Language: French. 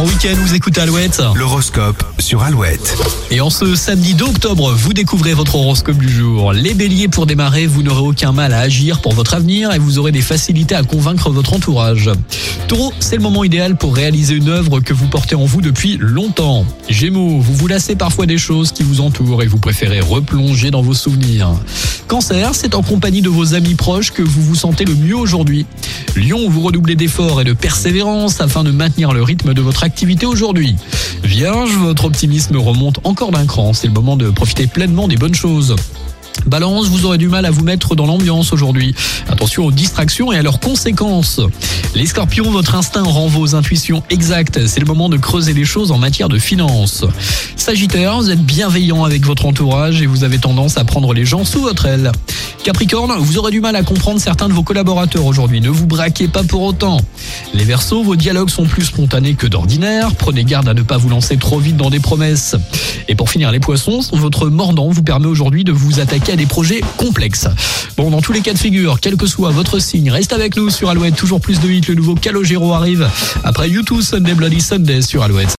En week-end, vous écoutez Alouette. L'horoscope sur Alouette. Et en ce samedi 2 octobre, vous découvrez votre horoscope du jour. Les béliers, pour démarrer, vous n'aurez aucun mal à agir pour votre avenir et vous aurez des facilités à convaincre votre entourage. Taureau, c'est le moment idéal pour réaliser une œuvre que vous portez en vous depuis longtemps. Gémeaux, vous vous lassez parfois des choses qui vous entourent et vous préférez replonger dans vos souvenirs. Cancer, c'est en compagnie de vos amis proches que vous vous sentez le mieux aujourd'hui. Lion, vous redoublez d'efforts et de persévérance afin de maintenir le rythme de votre activité aujourd'hui. Vierge, votre optimisme remonte encore d'un cran, c'est le moment de profiter pleinement des bonnes choses. Balance, vous aurez du mal à vous mettre dans l'ambiance aujourd'hui. Attention aux distractions et à leurs conséquences. Les scorpions, votre instinct rend vos intuitions exactes. C'est le moment de creuser les choses en matière de finances. Sagittaire, vous êtes bienveillant avec votre entourage et vous avez tendance à prendre les gens sous votre aile. Capricorne, vous aurez du mal à comprendre certains de vos collaborateurs aujourd'hui. Ne vous braquez pas pour autant. Les Verseaux, vos dialogues sont plus spontanés que d'ordinaire. Prenez garde à ne pas vous lancer trop vite dans des promesses. Et pour finir, les Poissons, votre mordant vous permet aujourd'hui de vous attaquer à des projets complexes. Bon, dans tous les cas de figure, quel que soit votre signe, reste avec nous sur Alouette. Toujours plus de hits. Le nouveau Calogero arrive après YouTube Sunday Bloody Sunday sur Alouette.